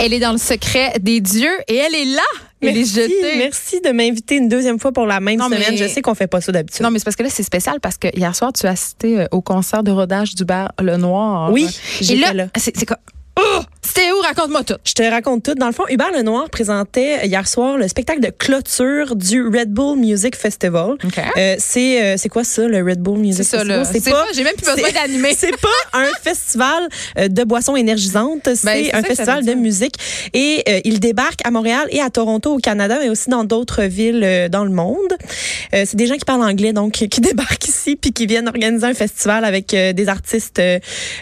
Elle est dans le secret des dieux et elle est là. Elle merci, est jetée. Merci de m'inviter une deuxième fois pour la même Non, semaine. mais- Je sais qu'on fait pas ça d'habitude. Non, mais c'est parce que là, c'est spécial parce que hier soir, tu as assisté euh, au concert de rodage d'Hubert Lenoir. Oui, Et j'étais là, là. c'est quoi? Oh! C'était où? Raconte-moi tout. Je te raconte tout. Dans le fond, Hubert Lenoir présentait hier soir le spectacle de clôture du Red Bull Music Festival. OK. Euh, c'est euh, c'est quoi ça, le Red Bull Music C'est ça, Festival? C'est pas- j'ai même plus besoin d'animer. C'est pas un festival euh, de boissons énergisantes, c'est Ben, c'est un festival de musique. Et euh, il débarque à Montréal et à Toronto au Canada, mais aussi dans d'autres villes euh, dans le monde. Euh, c'est des gens qui parlent anglais, donc qui débarquent ici puis qui viennent organiser un festival avec euh, des artistes, euh,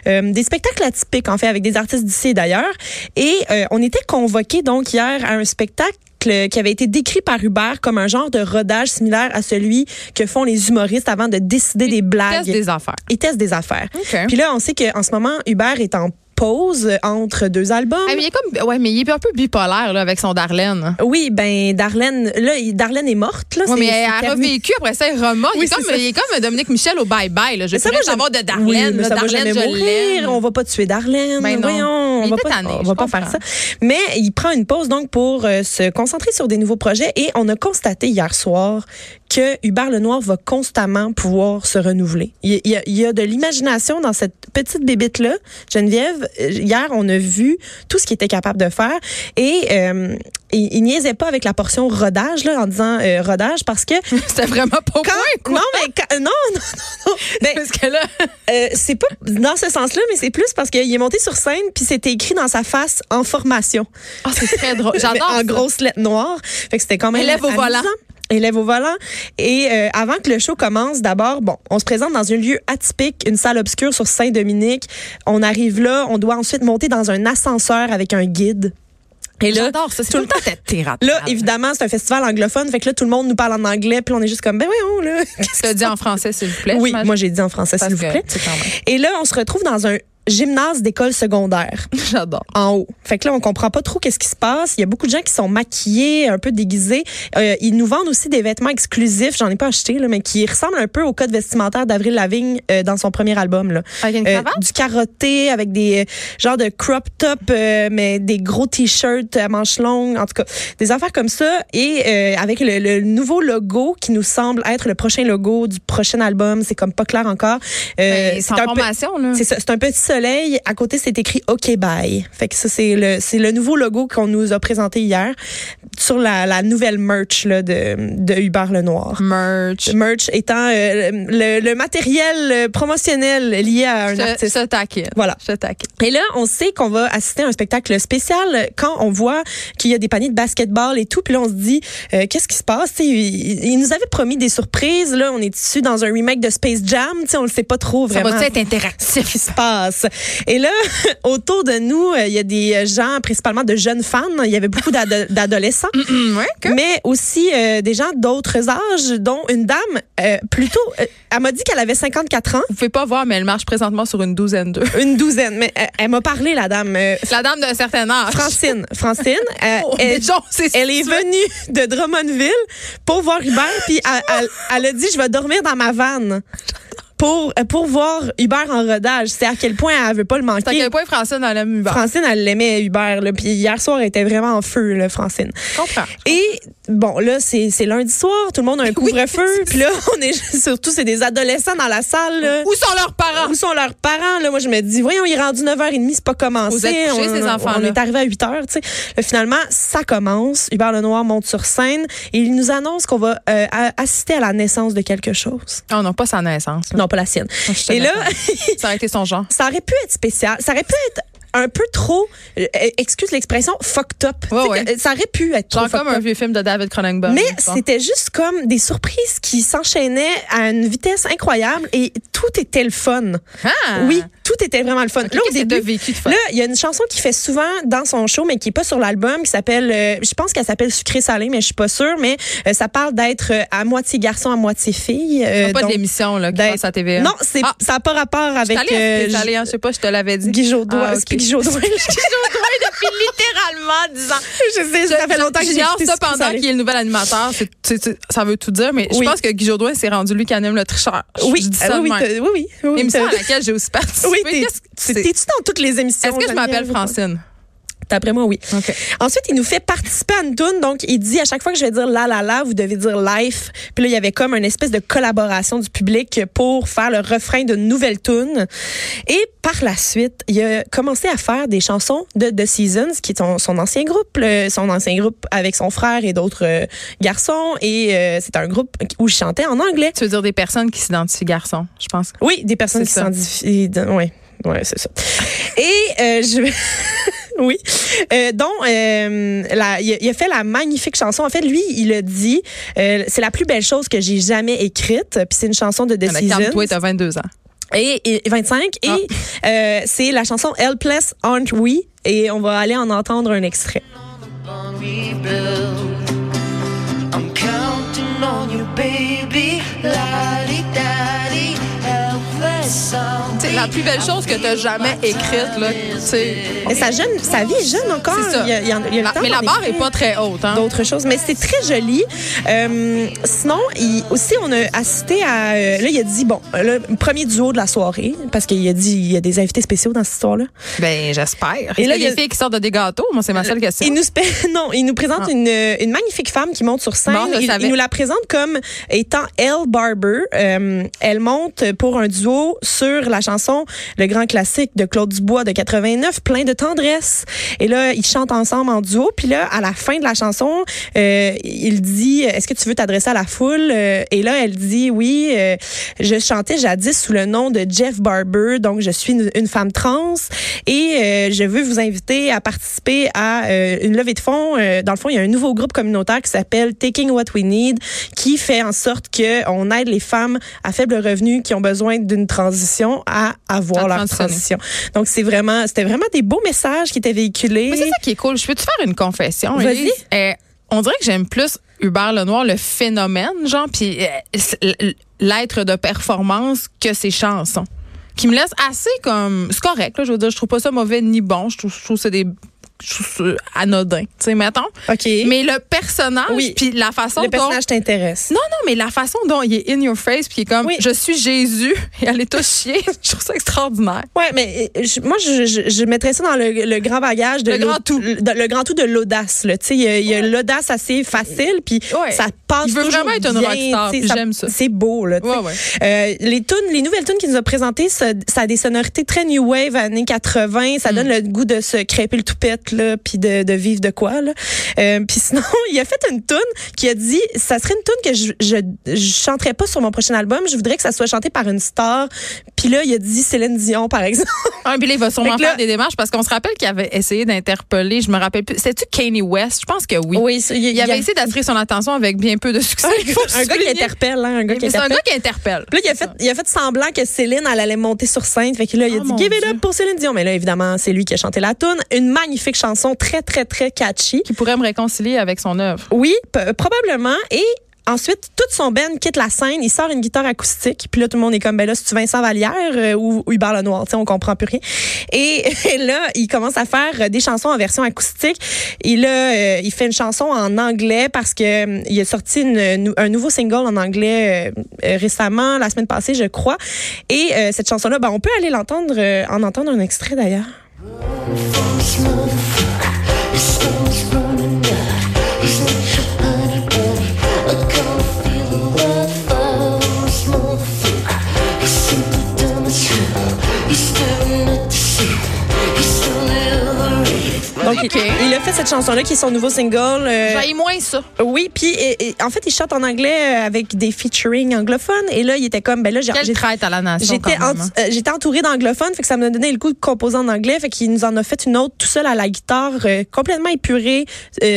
euh, des spectacles atypiques en fait, avec des artistes d'ici et d'ailleurs. Et euh, on était convoqués donc hier à un spectacle qui avait été décrit par Hubert comme un genre de rodage similaire à celui que font les humoristes avant de décider des blagues. Teste des affaires. Ils testent des affaires. Puis là, on sait qu'en ce moment, Hubert est en pause entre deux albums. Ah, mais il est comme, ouais, mais il est un peu bipolaire, là, avec son Darlene. Oui, ben Darlene, là, Darlene est morte. Là, c'est- mais elle a revécu, après ça, elle remonte. il, est comme, il est comme Dominique Michel au bye-bye. là. Je ça va savoir de Darlene. Oui, mais là. ça va mourir. On va pas tuer Darlene. Ben non. Voyons, on va pas, on va pas faire ça. Mais il prend une pause donc pour euh, se concentrer sur des nouveaux projets et on a constaté hier soir que Hubert Lenoir va constamment pouvoir se renouveler. Il y a, il y a- il y a de l'imagination dans cette petite bébite là, Geneviève. Hier, on a vu tout ce qu'il était capable de faire et euh, il, il niaisait pas avec la portion rodage là en disant euh, rodage parce que C'était vraiment pas quand, point, non mais quand- non non non, non. Ben, Parce que là, euh, c'est pas dans ce sens-là, mais c'est plus parce qu'il est monté sur scène puis c'était écrit dans sa face en formation. Ah, c'est très drôle. J'adore. En grosses lettres noires. Fait que c'était quand même Élève au volant. Élève au volant. Et euh, avant que le show commence, d'abord, bon, on se présente dans un lieu atypique, une salle obscure sur Saint-Dominique. On arrive là, on doit ensuite monter dans un ascenseur avec un guide. Et là, ça. C'est tout le temps là, évidemment, c'est un festival anglophone. Fait que là, tout le monde nous parle en anglais. Puis on est juste comme, ben voyons, là. Tu l'as dit en français, s'il vous plaît. Oui, moi, j'ai dit en français, s'il vous plaît. Et là, on se retrouve dans un gymnase d'école secondaire J'adore. en haut. Fait que là, on comprend pas trop qu'est-ce qui se passe. Il y a beaucoup de gens qui sont maquillés, un peu déguisés. Euh, ils nous vendent aussi des vêtements exclusifs. J'en ai pas acheté, là, mais qui ressemblent un peu au code vestimentaire d'Avril Lavigne euh, dans son premier album. Là. Avec une Euh, du carotté avec des euh, genres de crop top, euh, mais des gros t-shirts à manches longues, en tout cas, des affaires comme ça. Et euh, avec le, le nouveau logo qui nous semble être le prochain logo du prochain album, c'est comme pas clair encore. Euh, Ben, c'est en un peu- là. c'est ça, c'est un petit soleil. À côté, c'est écrit OK Bye. Fait que ça, c'est le, c'est le nouveau logo qu'on nous a présenté hier sur la, la nouvelle merch là, de, de Hubert Lenoir. Merch. Merch étant euh, le, le matériel euh, promotionnel lié à un Je, artiste. je. Voilà. Je. Et là, on sait qu'on va assister à un spectacle spécial quand on voit qu'il y a des paniers de basketball et tout. Puis là, on se dit, euh, qu'est-ce qui se passe? Tu sais, il, il nous avait promis des surprises. Là, on est issu dans un remake de Space Jam. Tu sais, on le sait pas trop Ça vraiment va être interactif? qui se passe. Et là, autour de nous, euh, il y a des gens, principalement de jeunes fans. Il y avait beaucoup d'ado- d'adolescents, Mm, ouais, que- mais aussi euh, des gens d'autres âges, dont une dame euh, plutôt. elle m'a dit qu'elle avait 54 ans, Vous pouvez pas voir, mais elle marche présentement sur une douzaine d'eux. une douzaine. Mais elle m'a parlé, la dame. euh, La dame d'un certain âge. Francine. Francine. Oh, elle, déjà, c'est elle est venue de Drummondville pour voir Hubert, puis elle, elle- elle a dit je vais dormir dans ma vanne pour pour voir Hubert en rodage. C'est à quel point elle veut pas le C'est à manquer. quel point Francine en aime Hubert. Francine, elle l'aimait Hubert, là, puis hier soir, elle était vraiment en feu, là, Francine. Je comprends. Et bon, là, c'est c'est lundi soir, tout le monde a un couvre-feu, puis là, on est surtout, c'est des adolescents dans la salle. Là. Où sont leurs parents? Où sont leurs parents? Là, moi, je me dis, voyons, il est rendu 9h30, c'est pas commencé. Vous êtes couchés, on, ces on enfants-là? est arrivé à 8h, tu sais. Finalement, ça commence. Hubert Lenoir monte sur scène et il nous annonce qu'on va euh, assister à la naissance de quelque chose. Oh non, pas sa naissance. Non, pas la sienne. Te Et là, ça aurait été son genre. ça aurait pu être spécial. Ça aurait pu être un peu trop, euh, excuse l'expression, fucked up. Ouais, ouais. que Ça aurait pu être trop Genre comme fucked un vieux film de David Cronenberg. Mais c'était juste comme des surprises qui s'enchaînaient à une vitesse incroyable et tout était le fun. Ah! Oui, tout était vraiment le fun. Là, au début, t'as vécu de fun? là, il y a une chanson qui fait souvent dans son show, mais qui est pas sur l'album, qui s'appelle, euh, je pense qu'elle s'appelle Sucré Salé, mais je suis pas sûre. Mais euh, ça parle d'être euh, à moitié garçon, à moitié fille. euh, pas donc, de l'émission là, qui passe à TVA. Non, c'est Ah. ça n'a pas rapport avec allée euh, hein, je sais pas, je te l'avais dit. Guy Jodoin. Ah, Jodoin. depuis littéralement 10 ans. je sais, ça fait longtemps que j'ai ça pendant qu'il est le nouvel animateur. Ça veut tout dire, mais Oui. je pense que Guy Jodoin s'est rendu lui qui anime le tricheur. Oui, je dis ah ça oui, de oui, oui, oui, oui. Émission à laquelle j'ai aussi participé. Oui, t'es-tu dans toutes les émissions? Est-ce que je m'appelle? Francine? D'après moi, oui. Ensuite, il nous fait participer à une tune. Donc, il dit à chaque fois que je vais dire la la la, vous devez dire life. Puis là, il y avait comme une espèce de collaboration du public pour faire le refrain d'une nouvelle tune. Et par la suite, il a commencé à faire des chansons de The Seasons, qui est son, son ancien groupe, le- son ancien groupe avec son frère et d'autres euh, garçons. Et euh, c'est un groupe où je chantais en anglais. Tu veux dire des personnes qui s'identifient garçons, je pense? Oui, des personnes qui s'identifient. Oui, ouais, c'est ça. Et euh, je vais. Oui. Euh, donc, euh, la- il, a, il a fait la magnifique chanson. En fait, lui, il a dit, euh, c'est la plus belle chose que j'ai jamais écrite. Puis c'est une chanson de The Ah, Seasons. T'as 22 ans. Et, et 25. Et Ah. euh, c'est la chanson Helpless Aren't We? Et on va aller en entendre un extrait. La plus belle chose que t'as jamais écrite, là. Tu sais. Et sa, jeune, sa vie est jeune encore. Ça. Il y a, il y a- il y a le La- temps mais la barre est écrire. pas très haute, hein. d'autres choses. Mais c'est très joli. Euh, sinon, il, aussi, on a assisté à... euh, là, il a dit, bon, le premier duo de la soirée, parce qu'il a dit, il y a des invités spéciaux dans cette histoire-là. Ben, j'espère. Et là, il y a des filles qui sortent de des gâteaux? Moi, c'est ma seule question. Il nous, non, il nous présente Ah. une, une magnifique femme qui monte sur scène. Bon, il, nous la présente comme étant Elle Barber. Euh, elle monte pour un duo sur la chanson Le Grand Classique de Claude Dubois de 89, plein de tendresse. Et là, ils chantent ensemble en duo. Puis là, à la fin de la chanson, euh, il dit Est-ce que tu veux t'adresser à la foule? Euh, Et là, elle dit Oui, euh, je chantais jadis sous le nom de Jeff Barber, donc je suis une, femme trans et euh, je veux vous inviter à participer à euh, une levée de fonds. Euh, dans le fond, il y a un nouveau groupe communautaire qui s'appelle Taking What We Need, qui fait en sorte que on aide les femmes à faible revenu qui ont besoin d'une transition à avoir leur transition. Donc c'est vraiment, c'était vraiment des beaux messages qui étaient véhiculés. Mais c'est ça qui est cool. Je peux te faire une confession? Vas-y. Euh, on dirait que j'aime plus Hubert Lenoir, le phénomène, genre, puis euh, l'être de performance que ses chansons. Qui me laisse assez comme. C'est correct, là, je veux dire, je trouve pas ça mauvais ni bon. Je trouve, je trouve que c'est des. Anodin, tu sais, mettons. Ok. Mais le personnage, Oui. puis la façon le dont. personnage t'intéresse. Non, non, mais la façon dont il est in your face, puis il est comme, Oui. je suis Jésus, et elle est tous chier, je trouve ça extraordinaire. Ouais, mais euh, je- moi, je, je, je mettrais ça dans le, le grand bagage de Le grand tout. Le, le grand tout de l'audace. là. Tu sais, il y a, l'audace assez facile, puis Ouais. ça passe Il veut vraiment être une bien, rockstar, j'aime ça. C'est beau, là. ouais. Euh, les tunes, les nouvelles tunes qu'il nous a présentées, ça, ça a des sonorités très new wave, années 80. Ça Mm. donne le goût de se crêper le toupette, là, puis de, de vivre de quoi, là. Euh, puis sinon, il a fait une tune qui a dit, ça serait une tune que je, je, je chanterais pas sur mon prochain album. Je voudrais que ça soit chanté par une star. Puis là, il a dit Céline Dion, par exemple. Ah, puis là, il va sûrement là- faire des démarches parce qu'on se rappelle qu'il avait essayé d'interpeller, je me rappelle plus. C'était-tu Kanye West? Je pense que oui. Oui, il, Il avait essayé d'attirer son attention avec bien peu de succès. faut un gars qui interpelle, hein, un gars qui Mais C'est un interpelle. gars qui interpelle. Puis là, il a, fait, il a fait semblant que Céline, elle allait monter sur scène. Fait que là, il a Oh, dit Give it Dieu. up pour Céline Dion. Mais là, évidemment, c'est lui qui a chanté la tune. Une magnifique chanson, très, très, très catchy. Qui pourrait me réconcilier avec son œuvre. Oui, probablement. Et ensuite, toute son band quitte la scène. Il sort une guitare acoustique. Puis là, tout le monde est comme, ben là, c'est-tu Vincent Vallière euh, ou, ou Hubert Lenoir? Tu sais, on comprend plus rien. Et, et là, il commence à faire euh, des chansons en version acoustique. Et là, euh, il fait une chanson en anglais parce que euh, il a sorti une- un nouveau single en anglais récemment, la semaine passée, je crois. Et cette chanson-là, ben, on peut aller l'entendre, en entendre un extrait d'ailleurs. Motherfucker. Donc, il, il a fait cette chanson-là qui est son nouveau single. euh, J'aille moins ça. oui, puis et- et en fait, il chante en anglais euh, avec des featuring anglophones. Et là, il était comme, ben là, j'ai j'ai- traite à la nation. J'étais ent- hein. euh, entourée d'anglophones, fait que ça me donnait le coup de composer en anglais, fait qu'il nous en a fait une autre tout seul à la guitare, euh, complètement épurée.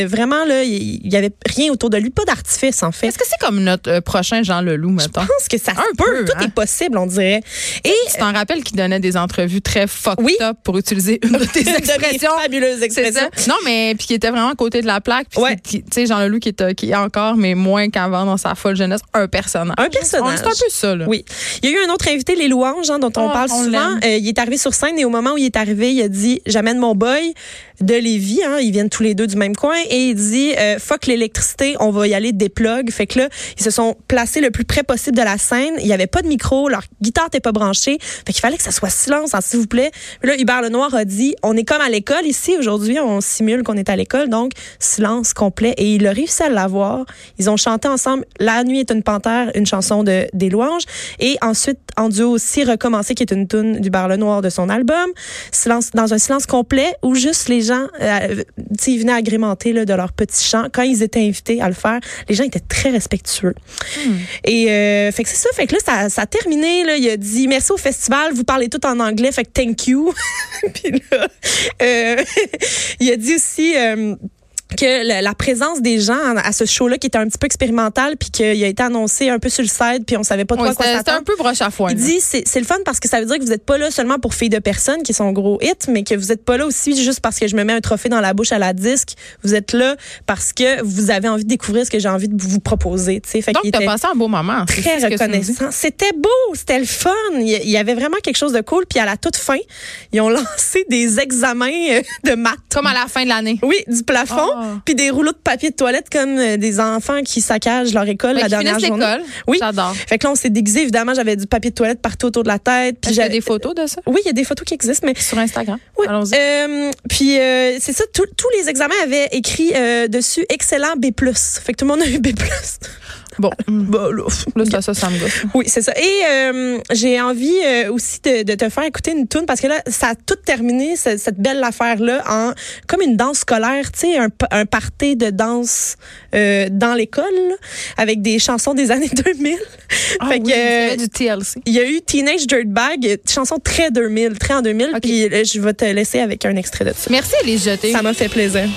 Vraiment là, il y avait rien autour de lui, pas d'artifice en fait. Est-ce que c'est comme notre prochain Jean Leloup, mettons? Je pense que ça Un peu, tout hein? est possible, on dirait. Et Tu t'en rappelles qu'il donnait des entrevues très fucked Oui. up pour utiliser une de tes de mes expressions? C'est ça. Non, mais puis qui était vraiment à côté de la plaque. Puis Ouais. tu sais, Jean Leloup qui est, qui est encore, mais moins qu'avant dans sa folle jeunesse, un personnage. Un personnage. C'est un peu ça, là. Oui. Il y a eu un autre invité, les louanges, hein, dont on Oh, parle on souvent. Euh, il est arrivé sur scène et au moment où il est arrivé, il a dit J'amène mon boy de Lévis. Hein, ils viennent tous les deux du même coin. Et il dit euh, Fuck l'électricité, on va y aller des plugs. Fait que là, ils se sont placés le plus près possible de la scène. Il n'y avait pas de micro, leur guitare n'était pas branchée. Fait qu'il fallait que ça soit silence, hein, s'il vous plaît. Puis là, Hubert Lenoir a dit On est comme à l'école ici aujourd'hui, on simule qu'on est à l'école. Donc, silence complet. Et il a réussi à l'avoir. Ils ont chanté ensemble La nuit est une panthère, une chanson de des louanges. Et ensuite, en duo aussi, Recommencer, qui est une tune du Bar Le Noir de son album. Silence, dans un silence complet où juste les gens, euh, ils venaient agrémenter là, de leur petit chant. Quand ils étaient invités à le faire, les gens étaient très respectueux. Et euh, fait que c'est ça. Fait que là, ça, ça a terminé. Là, il a dit merci au festival. Vous parlez tout en anglais. Fait que thank you. Puis là, euh, il a dit aussi. Que la, la présence des gens à ce show-là qui était un petit peu expérimental puis qu'il a été annoncé un peu sur le site puis on savait pas trop Oui, quoi c'était un peu broche à foin. Il là. dit c'est c'est le fun parce que ça veut dire que vous êtes pas là seulement pour filles de personnes qui sont gros hits, mais que vous êtes pas là aussi juste parce que je me mets un trophée dans la bouche à la disque. Vous êtes là parce que vous avez envie de découvrir ce que j'ai envie de vous proposer. tu sais. Fait Donc, t'as passé un beau moment. très reconnaissant. C'était beau, c'était le fun. Il y- avait vraiment quelque chose de cool. Puis à la toute fin, ils ont lancé des examens euh, de maths. Comme à la fin de l'année. Oui, du plafond, Ah. Puis des rouleaux de papier de toilette comme euh, des enfants qui saccagent leur école la dernière journée. l'école. Oui. J'adore. Fait que là, on s'est déguisé. Évidemment, j'avais du papier de toilette partout autour de la tête. Puis j'avais- des photos de ça? Oui, il y a des photos qui existent, mais sur Instagram? oui. Allons-y. Euh, puis euh, c'est ça, tout- tous les examens avaient écrit euh, dessus excellent B+. Fait que tout le monde a eu B+. Bon, Bah, là, là, ça, ça, ça me gosse. Oui, c'est ça. Et euh, j'ai envie euh, aussi de, de te faire écouter une tune parce que là, ça a tout terminé, ce- cette belle affaire-là, en comme une danse scolaire, tu sais, un, un party de danse euh, dans l'école, avec des chansons des années 2000. Ah Fait oui, que, il y avait du TLC. Il y a eu Teenage Dirtbag, chanson très 2000, très en 2000, Ok. puis euh, je vais te laisser avec un extrait de ça. Merci, les jeter. Ça m'a fait plaisir.